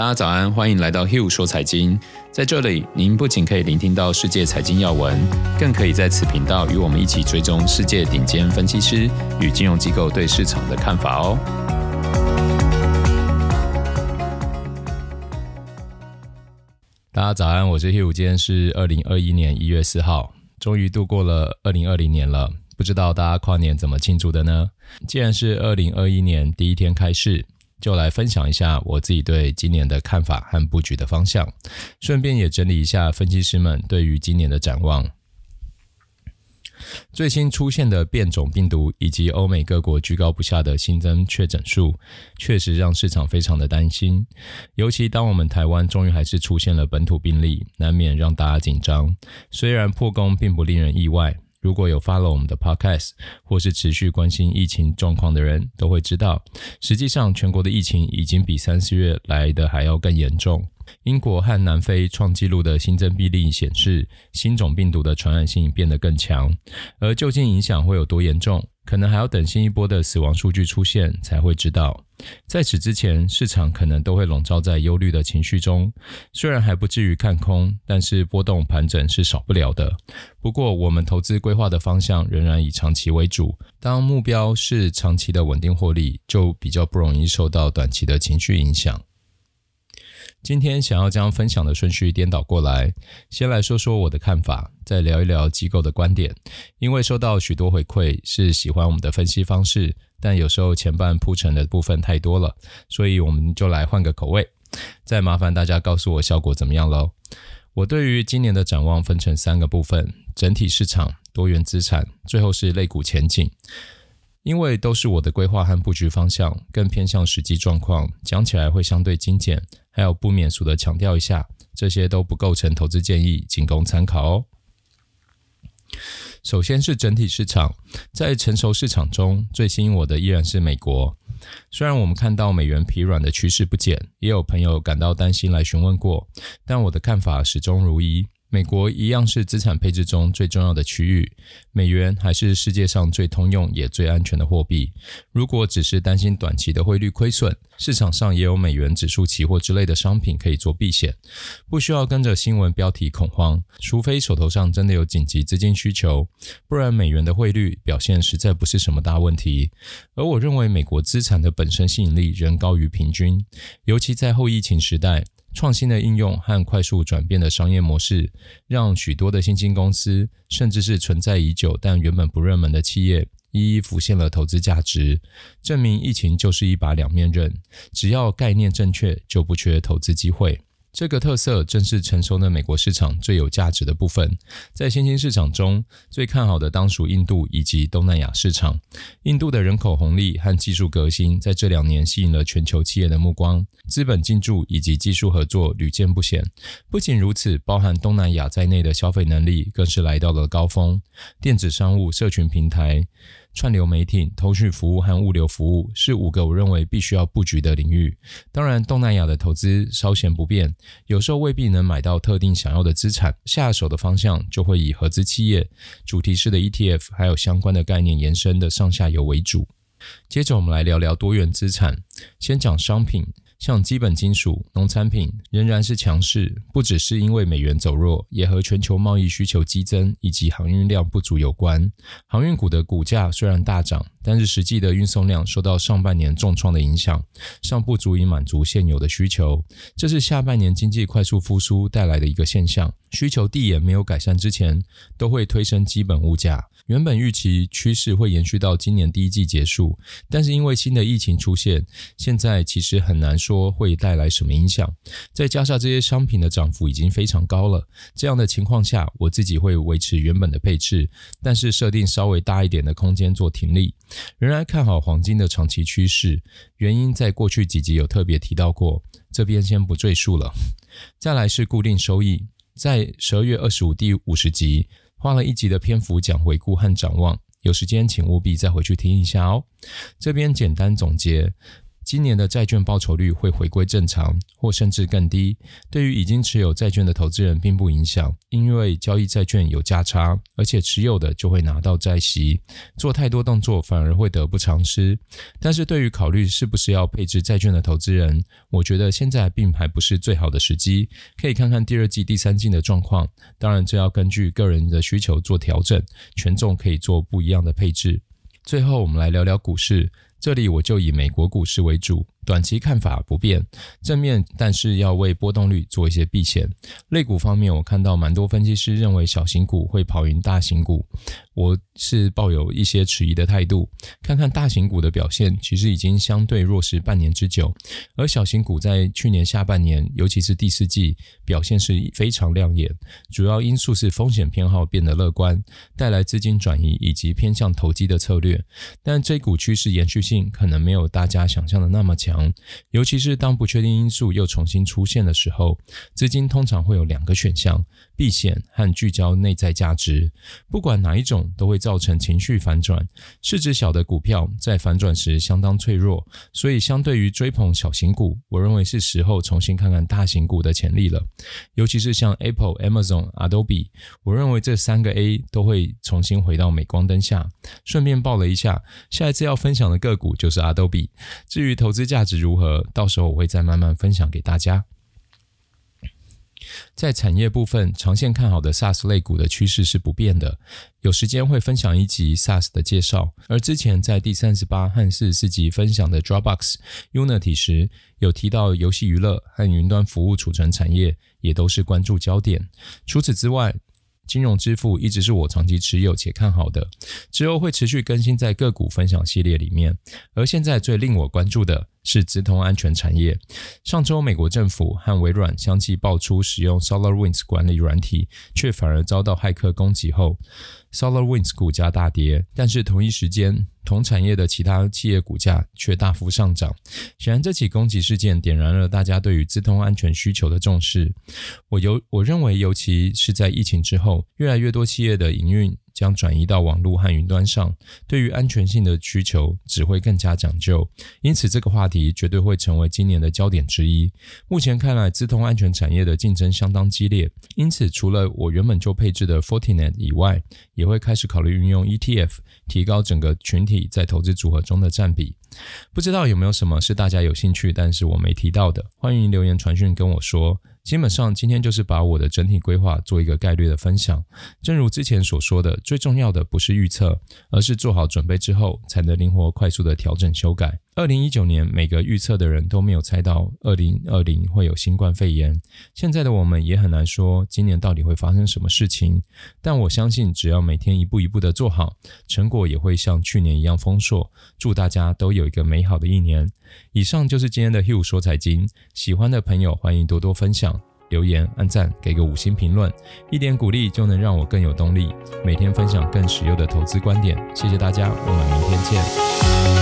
大家早安，欢迎来到 Hill 说财经。在这里，您不仅可以聆听到世界财经要闻，更可以在此频道与我们一起追踪世界顶尖分析师与金融机构对市场的看法哦。大家早安，我是 Hill，今天是二零二一年一月四号，终于度过了二零二零年了。不知道大家跨年怎么庆祝的呢？既然是二零二一年第一天开市。就来分享一下我自己对今年的看法和布局的方向，顺便也整理一下分析师们对于今年的展望。最新出现的变种病毒以及欧美各国居高不下的新增确诊数，确实让市场非常的担心。尤其当我们台湾终于还是出现了本土病例，难免让大家紧张。虽然破功并不令人意外。如果有 follow 我们的 podcast，或是持续关心疫情状况的人，都会知道，实际上全国的疫情已经比三四月来的还要更严重。英国和南非创纪录的新增病例显示，新种病毒的传染性变得更强，而究竟影响会有多严重？可能还要等新一波的死亡数据出现才会知道。在此之前，市场可能都会笼罩在忧虑的情绪中。虽然还不至于看空，但是波动盘整是少不了的。不过，我们投资规划的方向仍然以长期为主。当目标是长期的稳定获利，就比较不容易受到短期的情绪影响。今天想要将分享的顺序颠倒过来，先来说说我的看法，再聊一聊机构的观点。因为收到许多回馈，是喜欢我们的分析方式，但有时候前半铺陈的部分太多了，所以我们就来换个口味。再麻烦大家告诉我效果怎么样喽。我对于今年的展望分成三个部分：整体市场、多元资产，最后是类股前景。因为都是我的规划和布局方向，更偏向实际状况，讲起来会相对精简。还有不免俗的强调一下，这些都不构成投资建议，仅供参考哦。首先是整体市场，在成熟市场中最吸引我的依然是美国。虽然我们看到美元疲软的趋势不减，也有朋友感到担心来询问过，但我的看法始终如一。美国一样是资产配置中最重要的区域，美元还是世界上最通用也最安全的货币。如果只是担心短期的汇率亏损，市场上也有美元指数期货之类的商品可以做避险，不需要跟着新闻标题恐慌。除非手头上真的有紧急资金需求，不然美元的汇率表现实在不是什么大问题。而我认为美国资产的本身吸引力仍高于平均，尤其在后疫情时代。创新的应用和快速转变的商业模式，让许多的新兴公司，甚至是存在已久但原本不热门的企业，一一浮现了投资价值，证明疫情就是一把两面刃，只要概念正确，就不缺投资机会。这个特色正是成熟的美国市场最有价值的部分。在新兴市场中，最看好的当属印度以及东南亚市场。印度的人口红利和技术革新在这两年吸引了全球企业的目光，资本进驻以及技术合作屡见不鲜。不仅如此，包含东南亚在内的消费能力更是来到了高峰。电子商务、社群平台。串流媒体、通讯服务和物流服务是五个我认为必须要布局的领域。当然，东南亚的投资稍显不便，有时候未必能买到特定想要的资产。下手的方向就会以合资企业、主题式的 ETF，还有相关的概念延伸的上下游为主。接着，我们来聊聊多元资产。先讲商品。像基本金属、农产品仍然是强势，不只是因为美元走弱，也和全球贸易需求激增以及航运量不足有关。航运股的股价虽然大涨，但是实际的运送量受到上半年重创的影响，尚不足以满足现有的需求。这是下半年经济快速复苏带来的一个现象。需求递延没有改善之前，都会推升基本物价。原本预期趋势会延续到今年第一季结束，但是因为新的疫情出现，现在其实很难说会带来什么影响。再加上这些商品的涨幅已经非常高了，这样的情况下，我自己会维持原本的配置，但是设定稍微大一点的空间做停利。仍然看好黄金的长期趋势，原因在过去几集有特别提到过，这边先不赘述了。再来是固定收益，在十二月二十五第五十集。花了一集的篇幅讲回顾和展望，有时间请务必再回去听一下哦。这边简单总结，今年的债券报酬率会回归正常，或甚至更低。对于已经持有债券的投资人并不影响，因为交易债券有价差，而且持有的就会拿到债息。做太多动作反而会得不偿失。但是对于考虑是不是要配置债券的投资人，我觉得现在并还不是最好的时机，可以看看第二季、第三季的状况。当然，这要根据个人的需求做调整，权重可以做不一样的配置。最后，我们来聊聊股市。这里我就以美国股市为主。短期看法不变，正面，但是要为波动率做一些避险。类股方面，我看到蛮多分析师认为小型股会跑赢大型股，我是抱有一些迟疑的态度。看看大型股的表现，其实已经相对弱势半年之久，而小型股在去年下半年，尤其是第四季表现是非常亮眼。主要因素是风险偏好变得乐观，带来资金转移以及偏向投机的策略。但这股趋势延续性可能没有大家想象的那么强。强尤其是当不确定因素又重新出现的时候，资金通常会有两个选项：避险和聚焦内在价值。不管哪一种，都会造成情绪反转。市值小的股票在反转时相当脆弱，所以相对于追捧小型股，我认为是时候重新看看大型股的潜力了。尤其是像 Apple、Amazon、Adobe，我认为这三个 A 都会重新回到镁光灯下。顺便报了一下，下一次要分享的个股就是 Adobe。至于投资价价值，如何？到时候我会再慢慢分享给大家。在产业部分，长线看好的 SaaS 类股的趋势是不变的。有时间会分享一集 SaaS 的介绍。而之前在第三十八和四十四集分享的 Dropbox、Unity 时，有提到游戏娱乐和云端服务储存产业也都是关注焦点。除此之外，金融支付一直是我长期持有且看好的，之后会持续更新在个股分享系列里面。而现在最令我关注的是直通安全产业。上周美国政府和微软相继爆出使用 SolarWinds 管理软体，却反而遭到骇客攻击后。SolarWinds 股价大跌，但是同一时间，同产业的其他企业股价却大幅上涨。显然，这起攻击事件点燃了大家对于资通安全需求的重视。我尤我认为，尤其是在疫情之后，越来越多企业的营运。将转移到网络和云端上，对于安全性的需求只会更加讲究，因此这个话题绝对会成为今年的焦点之一。目前看来，资通安全产业的竞争相当激烈，因此除了我原本就配置的 Fortinet 以外，也会开始考虑运用 ETF，提高整个群体在投资组合中的占比。不知道有没有什么是大家有兴趣，但是我没提到的，欢迎留言传讯跟我说。基本上，今天就是把我的整体规划做一个概率的分享。正如之前所说的，最重要的不是预测，而是做好准备之后，才能灵活快速的调整修改。二零一九年，每个预测的人都没有猜到二零二零会有新冠肺炎。现在的我们也很难说今年到底会发生什么事情。但我相信，只要每天一步一步的做好，成果也会像去年一样丰硕。祝大家都有一个美好的一年。以上就是今天的 Hugh 说财经，喜欢的朋友欢迎多多分享、留言、按赞，给个五星评论，一点鼓励就能让我更有动力，每天分享更实用的投资观点。谢谢大家，我们明天见。